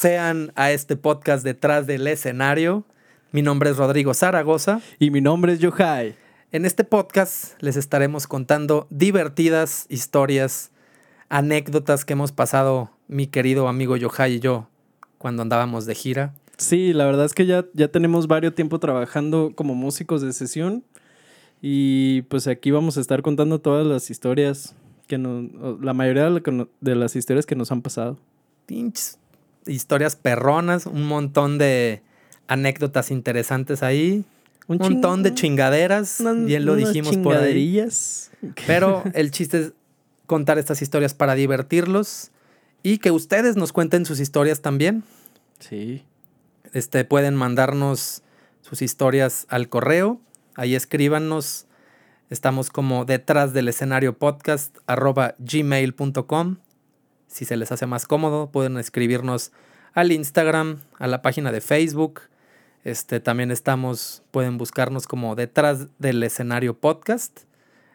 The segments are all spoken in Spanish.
Sean a este podcast detrás del escenario. Mi nombre es Rodrigo Zaragoza. Y mi nombre es Yohai. En este podcast les estaremos contando divertidas historias, anécdotas que hemos pasado mi querido amigo Yohai y yo cuando andábamos de gira. Sí, la verdad es que ya, ya tenemos varios tiempo trabajando como músicos de sesión. Y pues aquí vamos a estar contando todas las historias que nos, la mayoría de las historias que nos han pasado. Pinches historias perronas, un montón de anécdotas interesantes ahí. Un, montón de chingaderas, bien lo dijimos por ahí. Pero el chiste es contar estas historias para divertirlos y que ustedes nos cuenten sus historias también. Sí. Este, pueden mandarnos sus historias al correo. Ahí escríbanos. Estamos como detrás del escenario podcast arroba gmail.com. Si se les hace más cómodo, pueden escribirnos al Instagram, a la página de Facebook. Este, también estamos, pueden buscarnos como detrás del escenario podcast.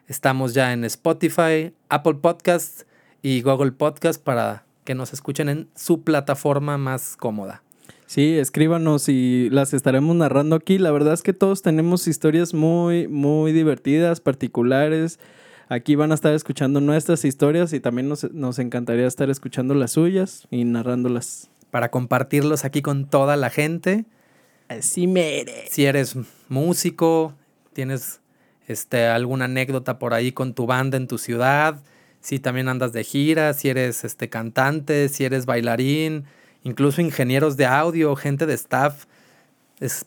Estamos ya en Spotify, Apple Podcast y Google Podcast para que nos escuchen en su plataforma más cómoda. Sí, escríbanos y las estaremos narrando aquí. La verdad es que todos tenemos historias muy, muy divertidas, particulares. Aquí van a estar escuchando nuestras historias y también nos, nos encantaría estar escuchando las suyas y narrándolas. Para compartirlos aquí con toda la gente. Así mere. Si eres músico, tienes este, alguna anécdota por ahí con tu banda en tu ciudad, si también andas de gira, si eres este, cantante, si eres bailarín, incluso ingenieros de audio, gente de staff.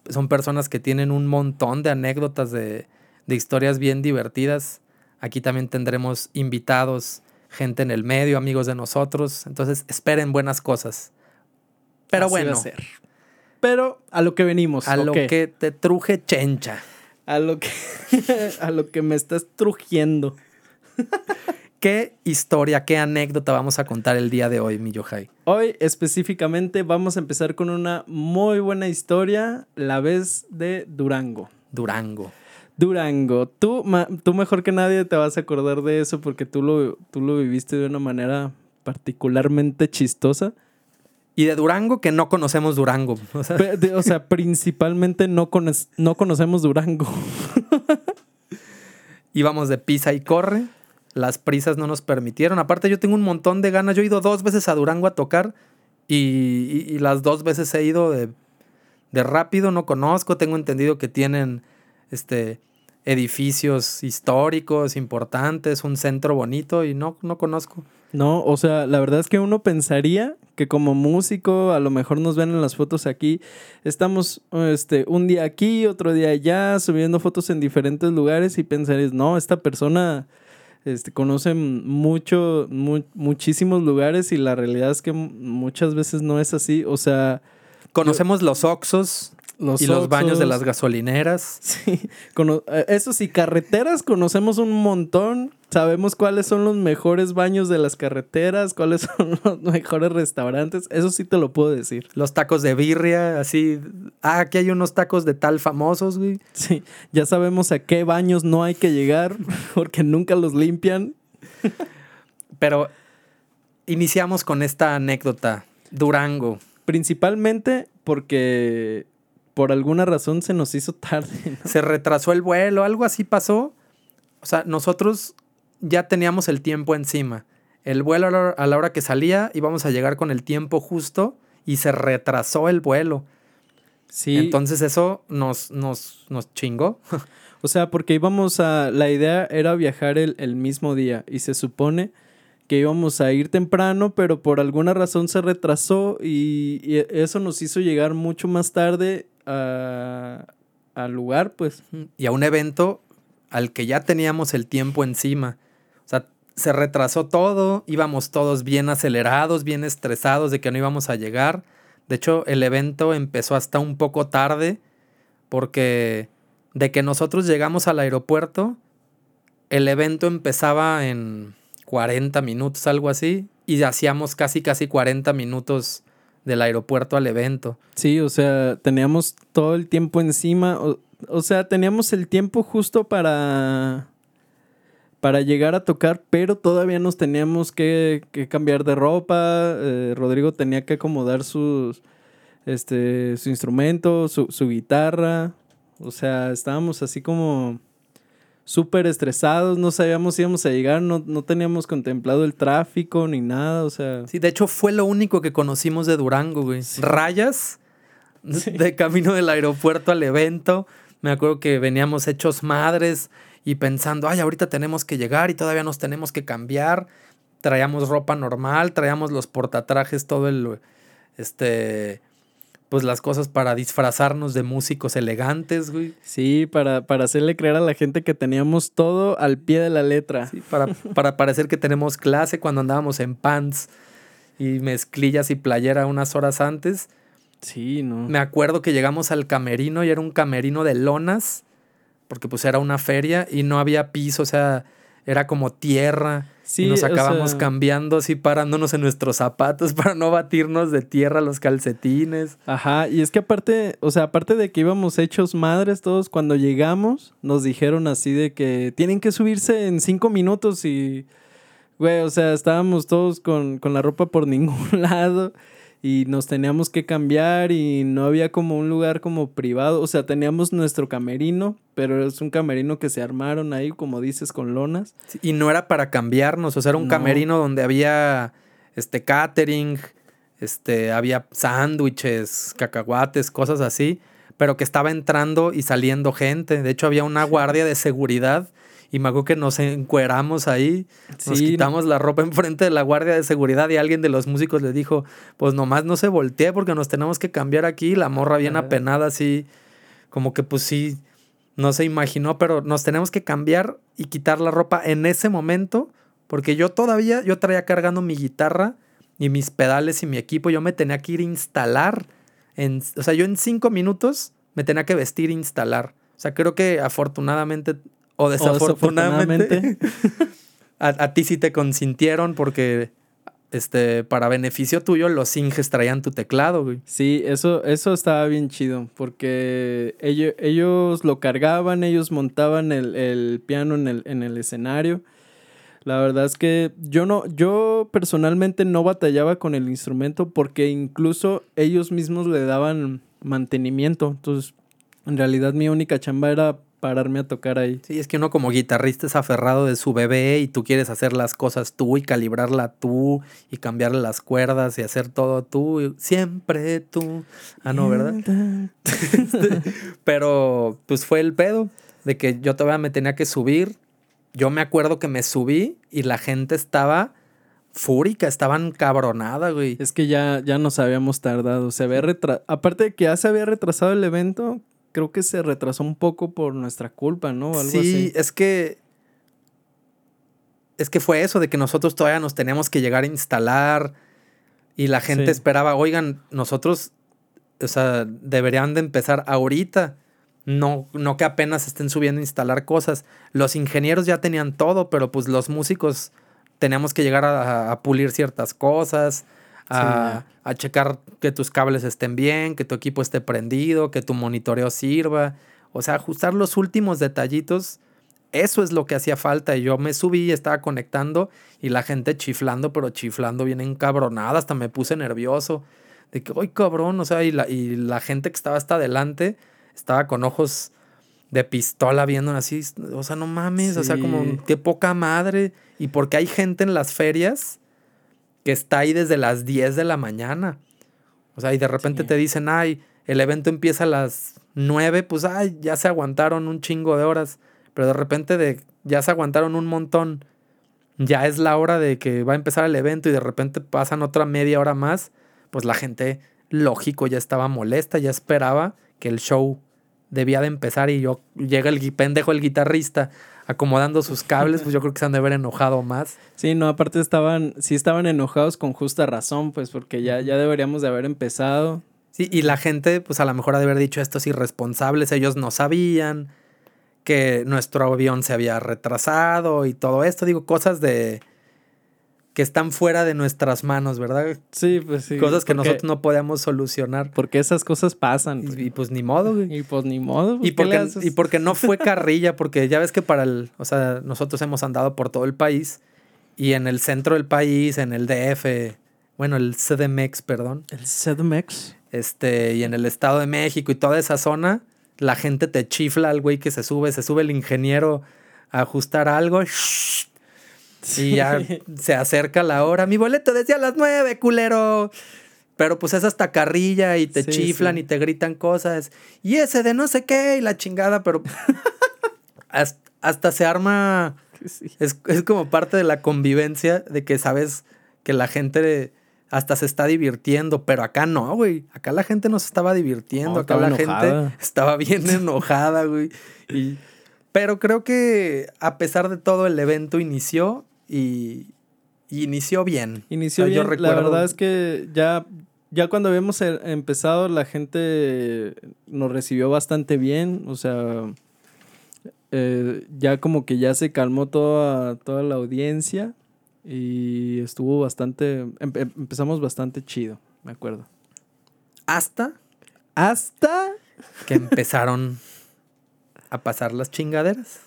son personas que tienen un montón de anécdotas de, de historias bien divertidas. Aquí también tendremos invitados, gente en el medio, amigos de nosotros. Entonces esperen buenas cosas. Pero bueno. Pero a lo que venimos. A lo que te truje chencha. A lo que, a lo que me estás trujiendo. ¿Qué historia, qué anécdota vamos a contar el día de hoy, mi Yohai? Hoy específicamente vamos a empezar con una muy buena historia, la vez de Durango. Durango. Durango. Tú, tú mejor que nadie te vas a acordar de eso porque tú lo, tú lo viviste de una manera particularmente chistosa. Y de Durango, que no conocemos Durango. O sea, principalmente no, no conocemos Durango. Íbamos de pisa y corre las prisas no nos permitieron. Aparte, yo tengo un montón de ganas. Yo he ido dos veces a Durango a tocar y, las dos veces he ido de, de, rápido. No conozco. Tengo entendido que tienen este, edificios históricos importantes, un centro bonito y no, no conozco. No, o sea, la verdad es que uno pensaría que como músico, a lo mejor nos ven en las fotos aquí, estamos este, un día aquí, otro día allá, subiendo fotos en diferentes lugares y pensarías, no, esta persona este, conocen mucho, muchísimos lugares y la realidad es que muchas veces no es así. O sea... Conocemos los Oxos, y los baños de las gasolineras. Sí, eh, eso sí, carreteras conocemos un montón. Sabemos cuáles son los mejores baños de las carreteras, cuáles son los mejores restaurantes. Eso sí te lo puedo decir. Los tacos de birria, así. Ah, aquí hay unos tacos de tal famosos, güey. Sí, ya sabemos a qué baños no hay que llegar porque nunca los limpian. Pero iniciamos con esta anécdota. Durango. Principalmente porque por alguna razón se nos hizo tarde. Se retrasó el vuelo, algo así pasó. O sea, nosotros ya teníamos el tiempo encima. El vuelo a la hora que salía íbamos a llegar con el tiempo justo y se retrasó el vuelo. Sí. Entonces eso nos, nos, nos chingó. o sea, porque íbamos a... La idea era viajar el, mismo día y se supone que íbamos a ir temprano, pero por alguna razón se retrasó y, y eso nos hizo llegar mucho más tarde al lugar, pues. Y a un evento al que ya teníamos el tiempo encima. O sea, se retrasó todo, íbamos todos bien acelerados, bien estresados de que no íbamos a llegar. De hecho, el evento empezó hasta un poco tarde porque de que nosotros llegamos al aeropuerto, el evento empezaba en 40 minutos, algo así, y hacíamos casi, casi 40 minutos del aeropuerto al evento. Sí, o sea, teníamos todo el tiempo encima, o, sea, teníamos el tiempo justo para para llegar a tocar, pero todavía nos teníamos que, que cambiar de ropa. eh, Rodrigo tenía que acomodar sus, este, su instrumento, su, su guitarra. O sea, estábamos así como súper estresados, no sabíamos si íbamos a llegar, no, no teníamos contemplado el tráfico ni nada, o sea... Sí, de hecho fue lo único que conocimos de Durango, güey. Rayas Sí. de camino del aeropuerto al evento. Me acuerdo que veníamos hechos madres y pensando, ay, ahorita tenemos que llegar y todavía nos tenemos que cambiar. Traíamos ropa normal, traíamos los portatrajes, todo el, este, pues las cosas para disfrazarnos de músicos elegantes, güey. Sí, para, para hacerle creer a la gente que teníamos todo al pie de la letra. Sí, para, para parecer que tenemos clase cuando andábamos en pants y mezclillas y playera unas horas antes. Sí, no. Me acuerdo que llegamos al camerino y era un camerino de lonas, porque pues era una feria y no había piso, o sea, era como tierra. Sí, y nos o acabamos sea- cambiando así, parándonos en nuestros zapatos para no batirnos de tierra los calcetines. Ajá, y es que aparte, o sea, aparte de que íbamos hechos madres todos, cuando llegamos nos dijeron así de que tienen que subirse en cinco minutos y, güey, o sea, estábamos todos con, con la ropa por ningún lado y nos teníamos que cambiar y no había como un lugar como privado, o sea, teníamos nuestro camerino, pero es un camerino que se armaron ahí, como dices, con lonas. Sí, Y no era para cambiarnos, o sea, era un No. camerino donde había este catering, este, había sándwiches, cacahuates, cosas así, pero que estaba entrando y saliendo gente. De hecho, había una guardia de seguridad y me acuerdo que nos encueramos ahí, nos Sí. quitamos la ropa enfrente de la guardia de seguridad y alguien de los músicos le dijo, pues nomás no se voltee porque nos tenemos que cambiar aquí. La morra bien apenada así, como que pues sí, no se imaginó, pero nos tenemos que cambiar y quitar la ropa en ese momento, porque yo todavía, yo traía cargando mi guitarra y mis pedales y mi equipo, yo me tenía que ir a instalar, en, o sea, yo en cinco minutos me tenía que vestir e instalar. O sea, creo que afortunadamente o desafortunadamente, a, a ti sí te consintieron porque este, para beneficio tuyo los Inges traían tu teclado, güey. Sí, eso, eso estaba bien chido, porque ellos, ellos lo cargaban, ellos montaban el, el piano en el, en el escenario. La verdad es que yo no, yo personalmente no batallaba con el instrumento porque incluso ellos mismos le daban mantenimiento. Entonces, en realidad mi única chamba era pararme a tocar ahí. Sí, es que uno como guitarrista es aferrado de su bebé y tú quieres hacer las cosas tú y calibrarla tú y cambiarle las cuerdas y hacer todo tú. y siempre tú. Ah, no, ¿verdad? Este, pero pues fue el pedo de que yo todavía me tenía que subir. Yo me acuerdo que me subí y la gente estaba fúrica, estaban cabronada, güey. Es que ya, ya nos habíamos tardado. Se había retra- Aparte de que ya se había retrasado el evento, creo que se retrasó un poco por nuestra culpa, ¿no? Algo sí, así. es que. Es que fue eso de que nosotros todavía nos teníamos que llegar a instalar y la gente Sí. esperaba, oigan, nosotros, o sea, deberían de empezar ahorita. No, no que apenas estén subiendo a instalar cosas. Los ingenieros ya tenían todo, pero pues los músicos teníamos que llegar a, a pulir ciertas cosas, a, a checar que tus cables estén bien, que tu equipo esté prendido, que tu monitoreo sirva. O sea, ajustar los últimos detallitos. Eso es lo que hacía falta. Y yo me subí y estaba conectando y la gente chiflando, pero chiflando bien encabronada. Hasta me puse nervioso. De que, ¡ay, cabrón! O sea, y la, y la gente que estaba hasta adelante estaba con ojos de pistola viendo así. O sea, no mames. O sea, como, qué poca madre. Y porque hay gente en las ferias que está ahí desde las 10 de la mañana. O sea, y de repente Sí. te dicen, ay, el evento empieza a las 9, pues, ay, ya se aguantaron un chingo de horas. Pero de repente de, ya se aguantaron un montón. Ya es la hora de que va a empezar el evento y de repente pasan otra media hora más. Pues la gente, lógico, ya estaba molesta, ya esperaba que el show debía de empezar y yo llega el pendejo, el guitarrista, acomodando sus cables, pues yo creo que se han de haber enojado más. Sí, no, aparte estaban, sí estaban enojados con justa razón, pues, porque ya, ya deberíamos de haber empezado. Sí, y la gente, pues a lo mejor ha de haber dicho estos irresponsables, ellos no sabían que nuestro avión se había retrasado y todo esto, digo, cosas de, que están fuera de nuestras manos, ¿verdad? Sí, pues sí. Cosas que porque- nosotros no podemos solucionar. Porque esas cosas pasan. pues. Y, y pues ni modo, güey. Y pues ni modo. pues, Y ¿qué le porque, haces? y porque no fue carrilla, porque ya ves que para el, o sea, nosotros hemos andado por todo el país y en el centro del país, en el DF, bueno, el CDMX, perdón, El CDMX. este, y en el Estado de México y toda esa zona, la gente te chifla al güey que se sube, se sube el ingeniero a ajustar algo y ya se acerca la hora. Mi boleto decía a las nueve, culero. Pero pues es hasta carrilla y te Sí, chiflan sí. y te gritan cosas. Y ese de no sé qué y la chingada, pero hasta, hasta se arma. Sí. Es, es como parte de la convivencia de que sabes que la gente hasta se está divirtiendo, pero acá no, güey. Acá la gente no se estaba divirtiendo, No, acá la enojada. gente estaba bien enojada, güey. Y- pero creo que a pesar de todo el evento inició y, y inició bien. Inició O sea, yo bien. La verdad es que ya, ya cuando habíamos e- empezado, la gente nos recibió bastante bien. O sea, eh, ya como que ya se calmó toda, toda la audiencia. Y estuvo bastante. em- em- empezamos bastante chido, me acuerdo. Hasta Hasta. que empezaron a pasar las chingaderas.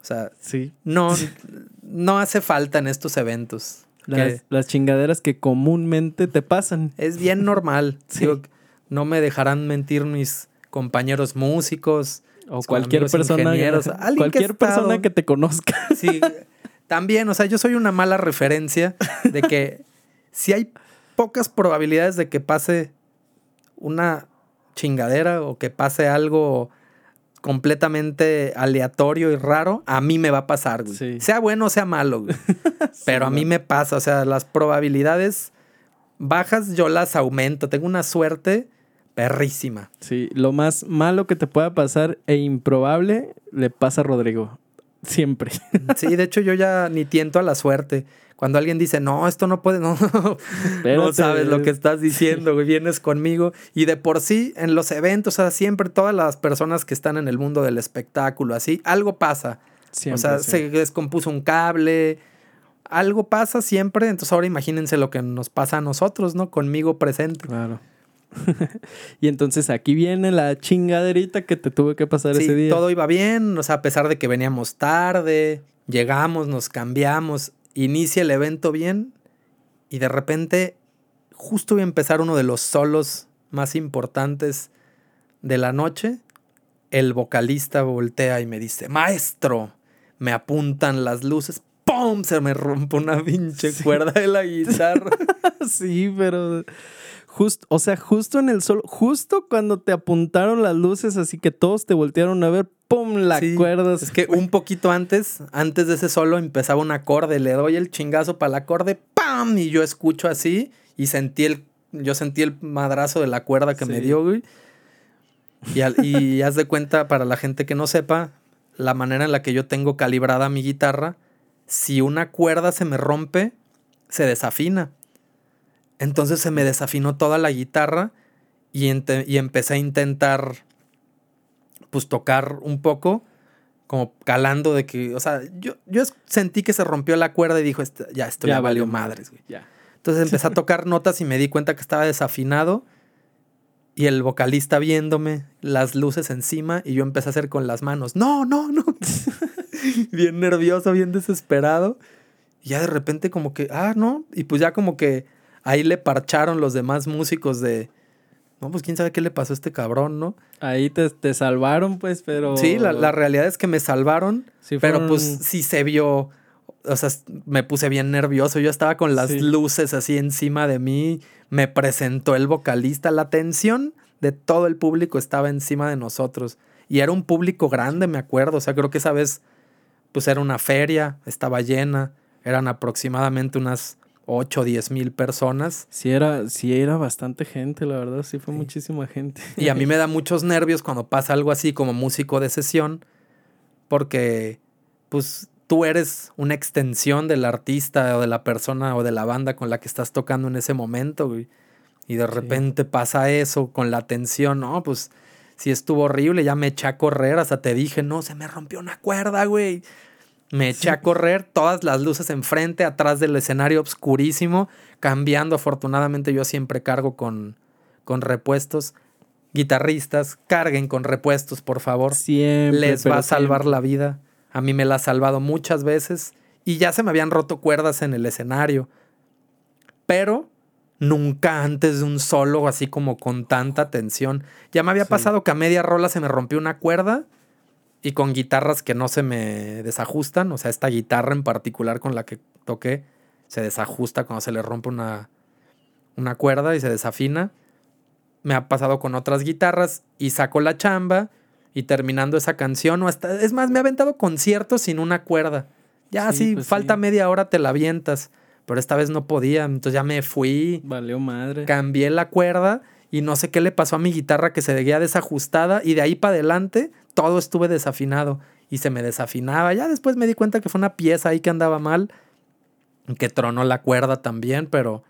O sea, Sí. no, no hace falta en estos eventos. Las, las chingaderas que comúnmente te pasan. es bien normal. Sí. Digo, no me dejarán mentir mis compañeros músicos. O cualquier persona. alguien que Cualquier persona que te conozca. Sí, también, o sea, yo soy una mala referencia de que si hay pocas probabilidades de que pase una chingadera o que pase algo completamente aleatorio y raro, a mí me va a pasar, güey. Sí. Sea bueno o sea malo, güey. Pero a mí me pasa, o sea, las probabilidades bajas yo las aumento. Tengo una suerte perrísima. Sí, lo más malo que te pueda pasar e improbable le pasa a Rodrigo. Siempre. Sí, de hecho yo ya ni tiento a la suerte. Cuando alguien dice, no, esto no puede, no, no sabes lo que estás diciendo, güey, vienes conmigo. Y de por sí, en los eventos, o sea, siempre todas las personas que están en el mundo del espectáculo, así, algo pasa. Siempre, o sea, sí. se descompuso un cable, algo pasa siempre. Entonces ahora imagínense lo que nos pasa a nosotros, ¿no? Conmigo presente. Claro. y entonces aquí viene la chingaderita que te tuve que pasar Sí, ese día. todo iba bien, o sea, a pesar de que veníamos tarde, llegamos, nos cambiamos, inicia el evento bien y de repente justo iba a empezar uno de los solos más importantes de la noche. El vocalista voltea y me dice, maestro, me apuntan las luces, ¡pum! Se me rompe una pinche Sí. cuerda de la guitarra. sí, pero justo, o sea, justo en el sol, justo cuando te apuntaron las luces, así que todos te voltearon a ver, ¡pum! La Sí, cuerda. se Es que un poquito antes, antes de ese solo, empezaba un acorde. Le doy el chingazo para el acorde, ¡pam! Y yo escucho así y sentí el, yo sentí el madrazo de la cuerda que me dio, güey. Y, al- y haz de cuenta, para la gente que no sepa, la manera en la que yo tengo calibrada mi guitarra, si una cuerda se me rompe, se desafina. Entonces se me desafinó toda la guitarra y, y empecé a intentar, pues, tocar un poco, como calando de que, o sea, yo, yo sentí que se rompió la cuerda y dijo, "Este- ya, esto ya, valió madres, güey. Ya. Entonces empecé a tocar notas y me di cuenta que estaba desafinado. Y el vocalista viéndome, las luces encima, y yo empecé a hacer con las manos. No, no, no. bien nervioso, bien desesperado. Y ya de repente como que, ah, no. Y pues ya como que ahí le parcharon los demás músicos de, no, pues quién sabe qué le pasó a este cabrón, ¿no? Ahí te, te salvaron, pues, pero. Sí, la, la realidad es que me salvaron. Sí Pero pues sí se vio, o sea, me puse bien nervioso. Yo estaba con las Sí. luces así encima de mí. Me presentó el vocalista. La atención de todo el público estaba encima de nosotros. Y era un público grande, me acuerdo. O sea, creo que esa vez, pues era una feria, estaba llena. Eran aproximadamente unas 8 o 10 mil personas. Sí era, sí era bastante gente, la verdad, sí fue muchísima gente. Y a mí me da muchos nervios cuando pasa algo así como músico de sesión, porque pues tú eres una extensión del artista o de la persona o de la banda con la que estás tocando en ese momento, güey. Y de repente pasa eso con la atención, no, pues sí estuvo horrible, ya me eché a correr, hasta te dije, no, se me rompió una cuerda, güey. Me eché a correr, todas las luces enfrente, atrás del escenario obscurísimo, cambiando. Afortunadamente yo siempre cargo con, con repuestos. Guitarristas, carguen con repuestos, por favor. Siempre. Les va a salvar siempre. la vida. A mí me la ha salvado muchas veces. Y ya se me habían roto cuerdas en el escenario. Pero nunca antes de un solo, así como con tanta tensión. Ya me había Sí. pasado que a media rola se me rompió una cuerda. Y con guitarras que no se me desajustan. O sea, esta guitarra en particular con la que toqué se desajusta cuando se le rompe una, una cuerda y se desafina. Me ha pasado con otras guitarras y saco la chamba y terminando esa canción o hasta es más me ha aventado conciertos sin una cuerda. Ya Sí, si pues falta sí. media hora te la avientas, pero esta vez no podía, entonces ya me fui, Valió madre. cambié la cuerda y no sé qué le pasó a mi guitarra que se veía desajustada y de ahí para adelante todo estuve desafinado y se me desafinaba. Ya después me di cuenta que fue una pieza ahí que andaba mal, que tronó la cuerda también, pero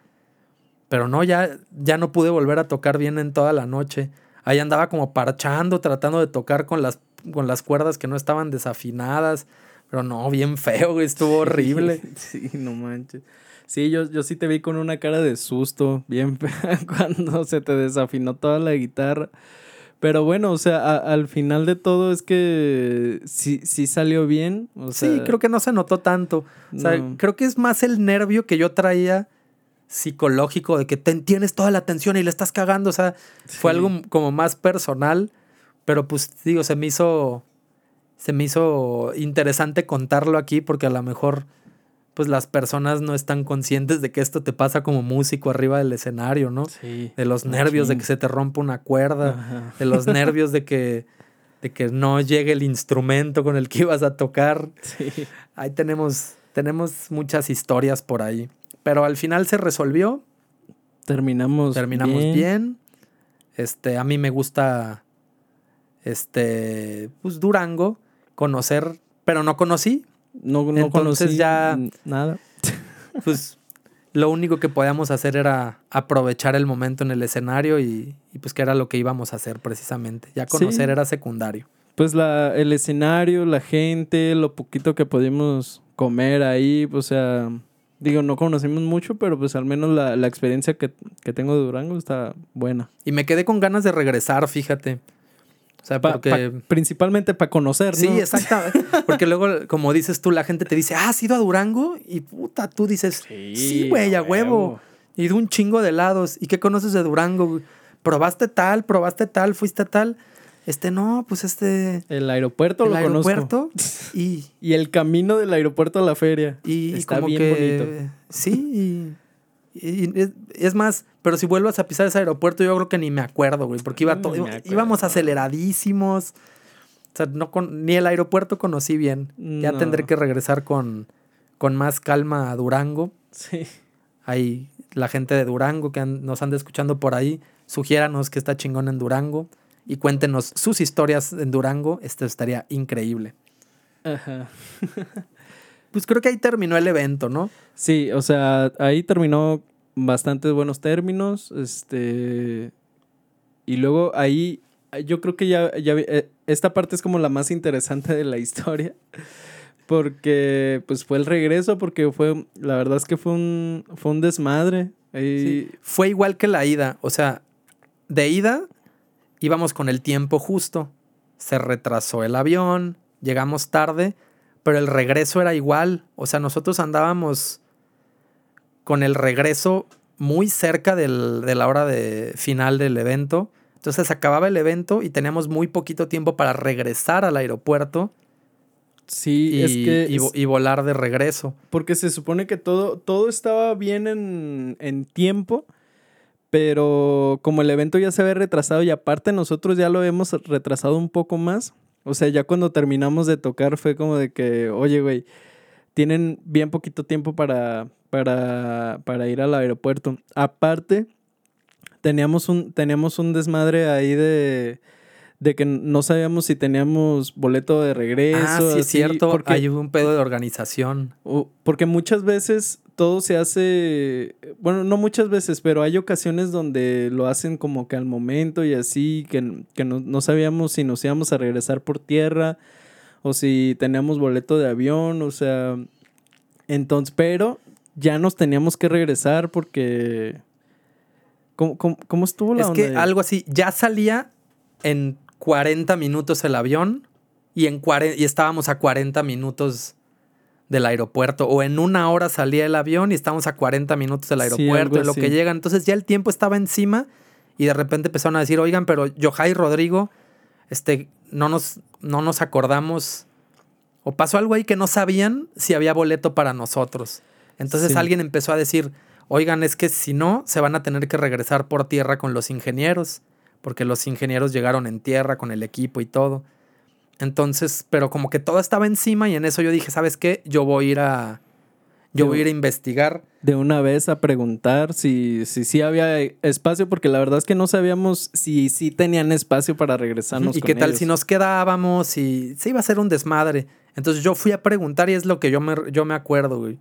pero no ya ya no pude volver a tocar bien en toda la noche. Ahí andaba como parchando, tratando de tocar con las con las cuerdas que no estaban desafinadas, pero no, bien feo, güey, estuvo horrible. Sí, no manches. Sí, yo, yo sí te vi con una cara de susto, bien fea, cuando se te desafinó toda la guitarra. Pero bueno, o sea, a- al final de todo es que sí, sí salió bien. O sea, sí, creo que no se notó tanto. O sea, no. creo que es más el nervio que yo traía psicológico de que te- tienes toda la atención y le estás cagando. O sea, fue algo como más personal. Pero pues digo, se me hizo. Se me hizo interesante contarlo aquí porque a lo mejor pues las personas no están conscientes de que esto te pasa como músico arriba del escenario, ¿no? Sí. De los nervios de que se te rompa una cuerda, Ajá. de los nervios de que, de que no llegue el instrumento con el que ibas a tocar. Sí. Ahí tenemos, tenemos muchas historias por ahí. Pero al final se resolvió, Terminamos. terminamos bien. Este, a mí me gusta este, pues Durango, conocer, pero no conocí. No, no Entonces conocí ya- nada. Pues lo único que podíamos hacer era aprovechar el momento en el escenario y, y, pues que era lo que íbamos a hacer precisamente. Ya conocer Sí. era secundario. Pues la, el escenario, la gente, lo poquito que pudimos comer ahí, o sea, digo, no conocimos mucho, pero pues al menos la, la experiencia que, que tengo de Durango está buena. Y me quedé con ganas de regresar, fíjate. O sea, Pa- porque... pa- principalmente para conocer, ¿no? Sí, exacto. Porque luego, como dices tú, la gente te dice, ah, ¿has ido a Durango? Y puta, tú dices, sí, güey, a huevo. Y de un chingo de helados. ¿Y qué conoces de Durango? ¿Probaste tal? ¿Probaste tal? ¿Fuiste a tal? Este, no, pues este... El aeropuerto el lo aeropuerto. conozco. Y, Y el camino del aeropuerto a la feria. y Está como bien que... bonito. Sí, y, y es, es más, pero si vuelvas a pisar ese aeropuerto, yo creo que ni me acuerdo, güey, porque iba todo, íbamos aceleradísimos. O sea, no con- ni el aeropuerto conocí bien. Ya No. tendré que regresar con, con más calma a Durango. Sí. Hay la gente de Durango que han- nos anda escuchando por ahí. Sugiéranos que está chingón en Durango y cuéntenos sus historias en Durango. Esto estaría increíble. Ajá. Pues creo que ahí terminó el evento, ¿no? Sí, o sea, ahí terminó bastantes buenos términos. Este. Y luego ahí. Yo creo que ya, ya eh, esta parte es como la más interesante de la historia. Porque pues fue el regreso, porque fue. La verdad es que fue un. fue un desmadre. Ahí- Sí. Fue igual que la ida. O sea, de ida íbamos con el tiempo justo. Se retrasó el avión, llegamos tarde, pero el regreso era igual. O sea, nosotros andábamos con el regreso muy cerca del- de la hora de final del evento. Entonces acababa el evento y teníamos muy poquito tiempo para regresar al aeropuerto Sí, y, es que. y vo- y volar de regreso. Porque se supone que todo, todo estaba bien en, en tiempo, pero como el evento ya se había retrasado y aparte nosotros ya lo hemos retrasado un poco más, o sea, ya cuando terminamos de tocar fue como de que, oye, güey, tienen bien poquito tiempo para, para, para ir al aeropuerto. Aparte, teníamos un, teníamos un desmadre ahí de... De que no sabíamos si teníamos boleto de regreso. ah, sí, es cierto. porque- Hay un pedo de organización. Porque muchas veces todo se hace, bueno, no muchas veces, pero hay ocasiones donde lo hacen como que al momento y así, que, que no, no sabíamos si nos íbamos a regresar por tierra o si teníamos boleto de avión, o sea, entonces, pero ya nos teníamos que regresar porque... ¿Cómo, cómo, cómo estuvo la Es onda? que ahí? algo así, ya salía en 40 minutos el avión y, en 40 y estábamos a 40 minutos del aeropuerto. O en una hora salía el avión y estábamos a 40 minutos del Sí, aeropuerto, en lo así. que llegan. Entonces ya el tiempo estaba encima y de repente empezaron a decir, oigan, pero Yohai Rodrigo, este, no nos, no nos acordamos. O pasó algo ahí que no sabían si había boleto para nosotros. Entonces Sí. alguien empezó a decir, oigan, es que si no, se van a tener que regresar por tierra con los ingenieros, porque los ingenieros llegaron en tierra con el equipo y todo. Entonces, pero como que todo estaba encima y en eso yo dije, ¿sabes qué? Yo voy a ir a... Yo voy a ir a investigar. de una vez a preguntar si si sí había espacio, porque la verdad es que no sabíamos si sí tenían espacio para regresarnos. ¿Y con qué tal ellos. si nos quedábamos? Y se iba a ser un desmadre. Entonces yo fui a preguntar y es lo que yo me, yo me acuerdo, güey.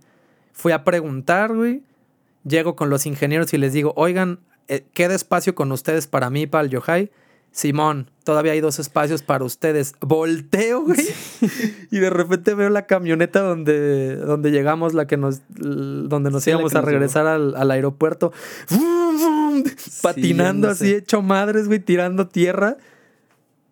Fui a preguntar, güey. Llego con los ingenieros y les digo, oigan, eh, ¿queda espacio con ustedes para mí, para el Yohai? Simón, todavía hay dos espacios para ustedes. Volteo, güey. y de repente veo la camioneta donde, donde llegamos, la que nos, donde nos Sí, íbamos a regresar al, al aeropuerto. Patinando no así, hecho madres, güey, tirando tierra.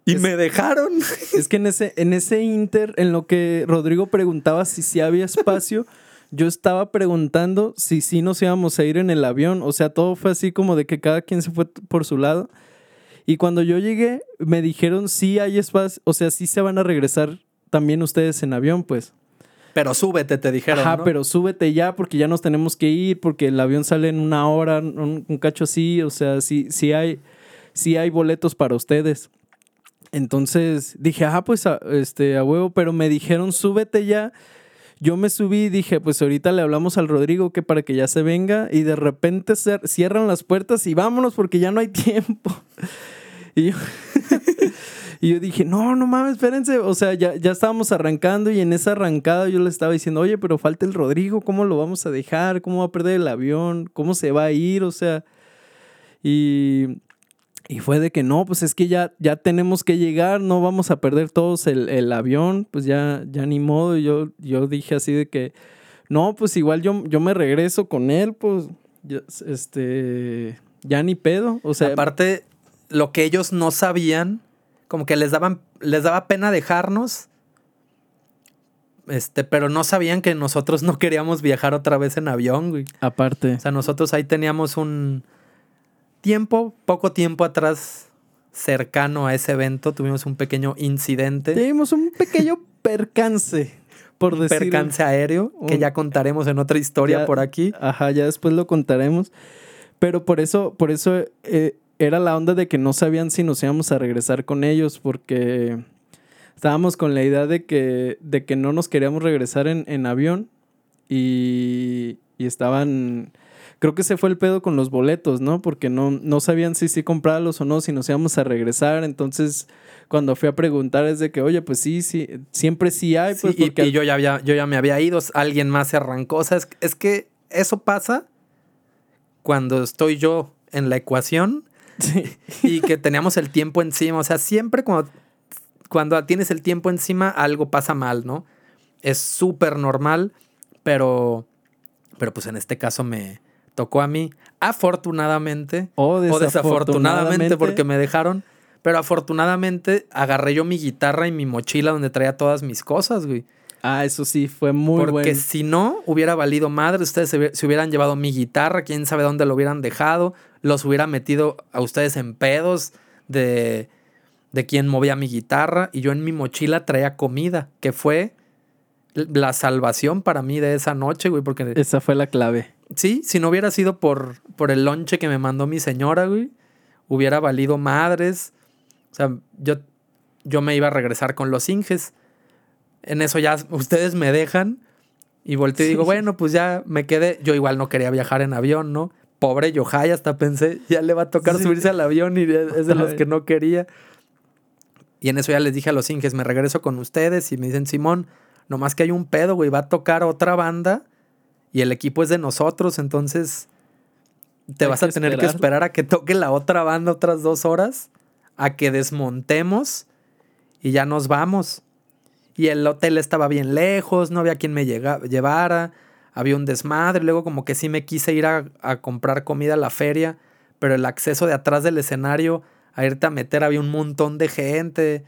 Y Es- me dejaron. Es que en ese, en ese inter, en lo que Rodrigo preguntaba si sí había espacio, yo estaba preguntando si sí nos íbamos a ir en el avión. O sea, todo fue así como de que cada quien se fue por su lado. Y cuando yo llegué, me dijeron sí hay espacio, o sea, sí se van a regresar también ustedes en avión, pues. Pero súbete, te dijeron. Ajá, ¿no? pero súbete ya porque ya nos tenemos que ir, porque el avión sale en una hora, un, un cacho así, o sea, sí, sí hay, sí hay boletos para ustedes. Entonces dije, ah, pues a, este, a huevo, pero me dijeron, súbete ya. Yo me subí y dije, pues ahorita le hablamos al Rodrigo que para que ya se venga y de repente cer- cierran las puertas y vámonos porque ya no hay tiempo. Y yo, y yo dije, no, no mames, espérense. O sea, ya, ya estábamos arrancando y en esa arrancada yo le estaba diciendo, oye, pero falta el Rodrigo, ¿cómo lo vamos a dejar? ¿Cómo va a perder el avión? ¿Cómo se va a ir? O sea, y, y fue de que no, pues es que ya, ya tenemos que llegar, no vamos a perder todos el, el avión, pues ya, ya ni modo. Y yo, yo dije así de que, no, pues igual yo, yo me regreso con él, pues, ya, este, ya ni pedo. O sea, Aparte, lo que ellos no sabían, como que les daban, les daba pena dejarnos. Este, pero no sabían que nosotros no queríamos viajar otra vez en avión, güey. aparte. O sea, nosotros ahí teníamos un tiempo, poco tiempo atrás, cercano a ese evento, tuvimos un pequeño incidente, Tuvimos un pequeño percance, por un decir. percance aéreo, que ya contaremos en otra historia Ya- por aquí. Ajá, ya después lo contaremos. Pero por eso, por eso eh, era la onda de que no sabían si nos íbamos a regresar con ellos, porque estábamos con la idea de que, de que no nos queríamos regresar en, en avión y, y estaban... Creo que se fue el pedo con los boletos, ¿no? Porque no, no sabían si sí comprarlos o no, si nos íbamos a regresar. Entonces, cuando fui a preguntar es de que, oye, pues sí, sí, siempre sí hay, pues Sí, y- yo, ya había, yo ya me había ido, alguien más se arrancó. O sea, es, es que eso pasa cuando estoy yo en la ecuación Sí. y que teníamos el tiempo encima. O sea, siempre cuando, cuando tienes el tiempo encima, algo pasa mal, ¿no? Es súper normal, pero, pero pues en este caso me tocó a mí. Afortunadamente, O o desafortunadamente, porque me dejaron. Pero afortunadamente agarré yo mi guitarra y mi mochila donde traía todas mis cosas, güey. Ah, eso sí, fue muy Porque bueno. si no, hubiera valido madre. Ustedes se, se hubieran llevado mi guitarra, quién sabe dónde lo hubieran dejado. Los hubiera metido a ustedes en pedos de, de quién movía mi guitarra. Y yo en mi mochila traía comida, que fue la salvación para mí de esa noche, güey. Porque Esa fue la clave. Sí, si no hubiera sido por, por el lonche que me mandó mi señora, güey, hubiera valido madres. O sea, yo, yo me iba a regresar con los Inges. En eso ya ustedes me dejan y volteo y digo, Sí. bueno, pues ya me quedé. Yo igual no quería viajar en avión, ¿no? Pobre Yohai, hasta pensé, ya le va a tocar Sí. subirse al avión y es de los que no quería. Y en eso ya les dije a los Inges, me regreso con ustedes y me dicen, Simón, nomás que hay un pedo, güey, va a tocar otra banda y el equipo es de nosotros, entonces te Hay vas a tener que esperar. a que toque la otra banda otras dos horas, a que desmontemos y ya nos vamos. Y el hotel estaba bien lejos, no había quien me llega- llevara, había un desmadre. Luego como que sí me quise ir a, a comprar comida a la feria, pero el acceso de atrás del escenario a irte a meter había un montón de gente.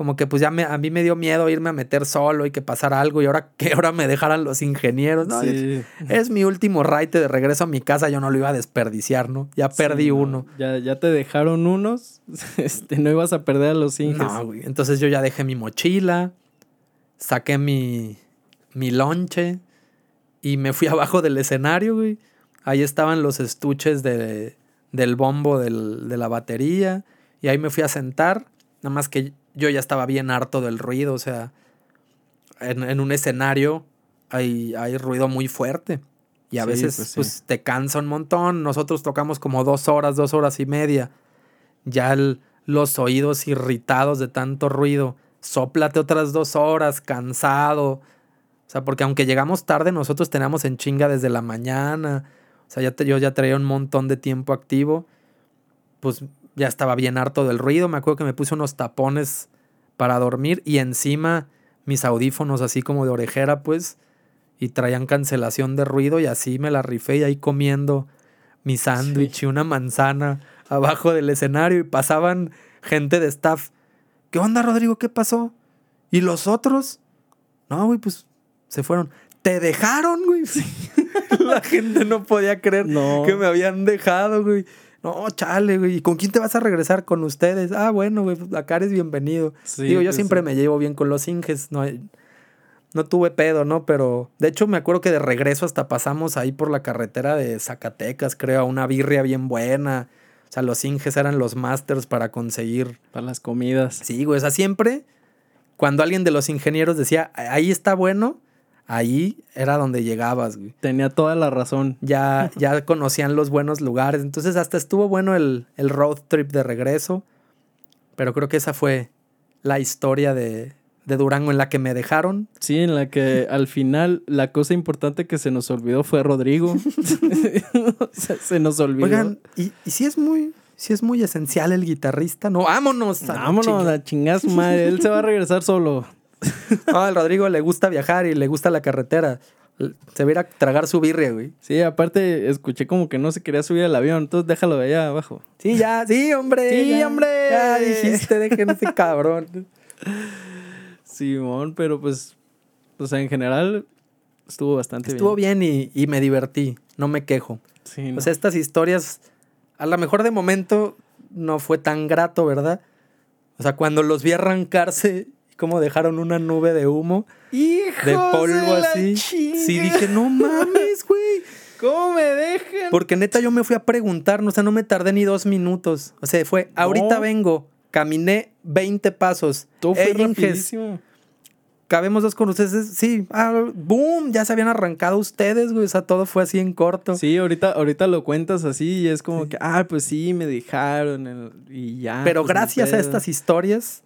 Como que pues ya me, a mí me dio miedo irme a meter solo y que pasara algo y ahora que ahora me dejaran los ingenieros. No, Sí. es mi último ride de regreso a mi casa, yo no lo iba a desperdiciar, ¿no? Ya perdí Sí, no, uno. Ya, ya te dejaron unos. Este, no ibas a perder a los Inges. No, güey. Entonces yo ya dejé mi mochila, saqué mi, mi lonche y me fui abajo del escenario, güey. Ahí estaban los estuches de, del bombo del- de la batería y ahí me fui a sentar. Nada más que yo ya estaba bien harto del ruido, o sea, en, en un escenario hay, hay ruido muy fuerte. Y a Sí, veces pues sí. pues, te cansa un montón. Nosotros tocamos como dos horas, dos horas y media. Ya el- los oídos irritados de tanto ruido. Sóplate otras dos horas, cansado. O sea, porque aunque llegamos tarde, nosotros teníamos en chinga desde la mañana. O sea, ya te- yo ya traía un montón de tiempo activo. Pues ya estaba bien harto del ruido. Me acuerdo que me puse unos tapones para dormir y encima mis audífonos así como de orejera, pues. Y traían cancelación de ruido y así me la rifé y ahí comiendo mi sándwich y una manzana abajo del escenario y pasaban gente de staff. ¿Qué onda, Rodrigo? ¿Qué pasó? ¿Y los otros? No, güey, pues se fueron. ¿Te dejaron, güey? la gente no podía creer No. que me habían dejado, güey. No, chale, güey. ¿Y con quién te vas a regresar? Con ustedes. Ah, bueno, güey, pues acá eres bienvenido. Sí, Digo, yo pues, siempre sí. me llevo bien con los Inges. No, no tuve pedo, ¿no? Pero de hecho me acuerdo que de regreso hasta pasamos ahí por la carretera de Zacatecas, creo, a una birria bien buena. O sea, los Inges eran los masters para conseguir. Para las comidas. Sí, güey. O sea, siempre cuando alguien de los ingenieros decía, ahí está bueno, ahí era donde llegabas, güey. Tenía toda la razón. Ya, ya conocían los buenos lugares. Entonces hasta estuvo bueno el, el road trip de regreso. Pero creo que esa fue la historia de, de Durango en la que me dejaron. Sí, en la que al final la cosa importante que se nos olvidó fue Rodrigo. Se nos olvidó. Oigan, y, y si es muy, si es muy esencial el guitarrista, no, vámonos. a la Vámonos chinga. a chingar su madre. Él se va a regresar solo. No, al Rodrigo le gusta viajar y le gusta la carretera. Se va a ir a tragar su birria, güey. Sí, aparte escuché como que no se quería subir al avión, entonces déjalo de allá abajo. Sí, ya, sí, hombre. Sí, ya, hombre. Ya dijiste, dejen ese cabrón. Simón, pero pues, o sea, en general estuvo bastante Estuvo bien. bien y, y me divertí, no me quejo. Sí, no. O sea, estas historias, a lo mejor de momento no fue tan grato, ¿verdad? O sea, cuando los vi arrancarse y como dejaron una nube de humo, de polvo así, sí dije, no mames, güey. ¿Cómo me dejan? Porque neta yo me fui a preguntar, no, o sea, no me tardé ni dos minutos. O sea, fue, ahorita No. vengo, caminé 20 pasos. Todo fue rapidísimo. cabemos dos con ustedes. Sí, ah, boom, ya se habían arrancado ustedes, güey. O sea, todo fue así en corto. Sí, ahorita, ahorita lo cuentas así y es como que, ah, pues sí, me dejaron el- y ya. Pero pues, gracias a estas historias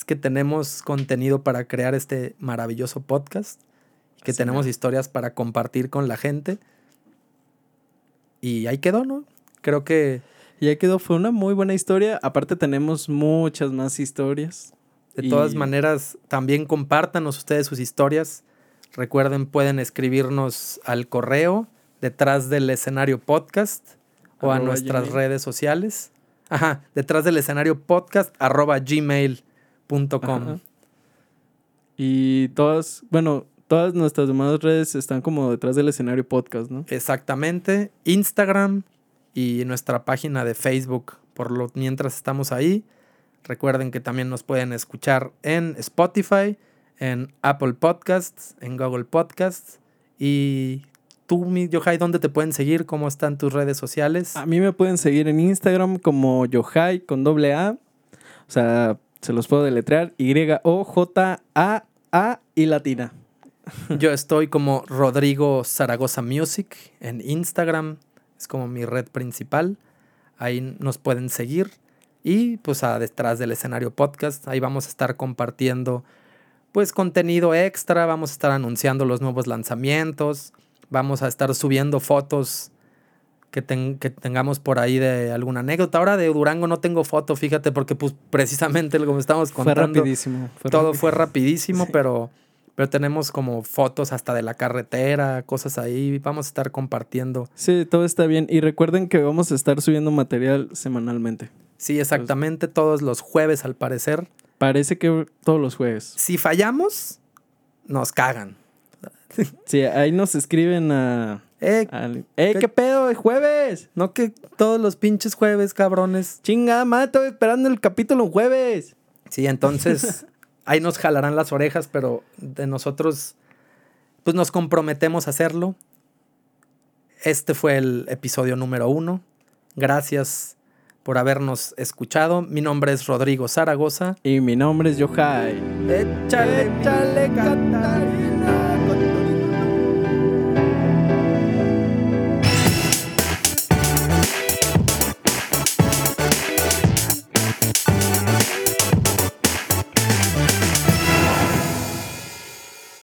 es que tenemos contenido para crear este maravilloso podcast. Y que tenemos historias para compartir con la gente. Y ahí quedó, ¿no? Creo que Y ya quedó, fue una muy buena historia. Aparte tenemos muchas más historias. de todas maneras también compártanos ustedes sus historias. Recuerden, pueden escribirnos al correo detrás del escenario podcast o a nuestras gmail. redes sociales. Ajá, detrás del escenario podcast arroba gmail.com. Y todas, bueno, todas nuestras demás redes están como detrás del escenario podcast, ¿no? Exactamente. Instagram y nuestra página de Facebook. Por lo mientras estamos ahí. Recuerden que también nos pueden escuchar en Spotify, en Apple Podcasts, en Google Podcasts. Y tú, mi Yohai, ¿dónde te pueden seguir? ¿Cómo están tus redes sociales? A mí me pueden seguir en Instagram como Yohai con doble A. O sea, se los puedo deletrear. Y-O-J-A-A y latina. Yo estoy como Rodrigo Zaragoza Music en Instagram. Es como mi red principal. Ahí nos pueden seguir. Y pues a detrás del escenario podcast. Ahí vamos a estar compartiendo pues contenido extra. Vamos a estar anunciando los nuevos lanzamientos. Vamos a estar subiendo fotos que, ten- que tengamos por ahí de alguna anécdota. Ahora de Durango no tengo foto, fíjate, porque pues precisamente como estamos Fue contando, rapidísimo. fue todo rapi- fue rapidísimo, Sí. pero, pero tenemos como fotos hasta de la carretera, cosas ahí. Vamos a estar compartiendo. Sí, todo está bien. Y recuerden que vamos a estar subiendo material semanalmente. Sí, exactamente, todos los jueves al parecer. Parece que todos los jueves. Si fallamos, nos cagan. Sí, ahí nos escriben a... Eh, al- ¡Ey, qué pedo! ¡Es jueves! no que todos los pinches jueves, cabrones. ¡Chinga, madre! Estoy esperando el capítulo jueves. Sí, entonces ahí nos jalarán las orejas, pero de nosotros, pues nos comprometemos a hacerlo. Este fue el episodio número uno. Gracias por habernos escuchado. Mi nombre es Rodrigo Zaragoza. Y mi nombre es Yohai. Échale, ¡Échale, Catarina!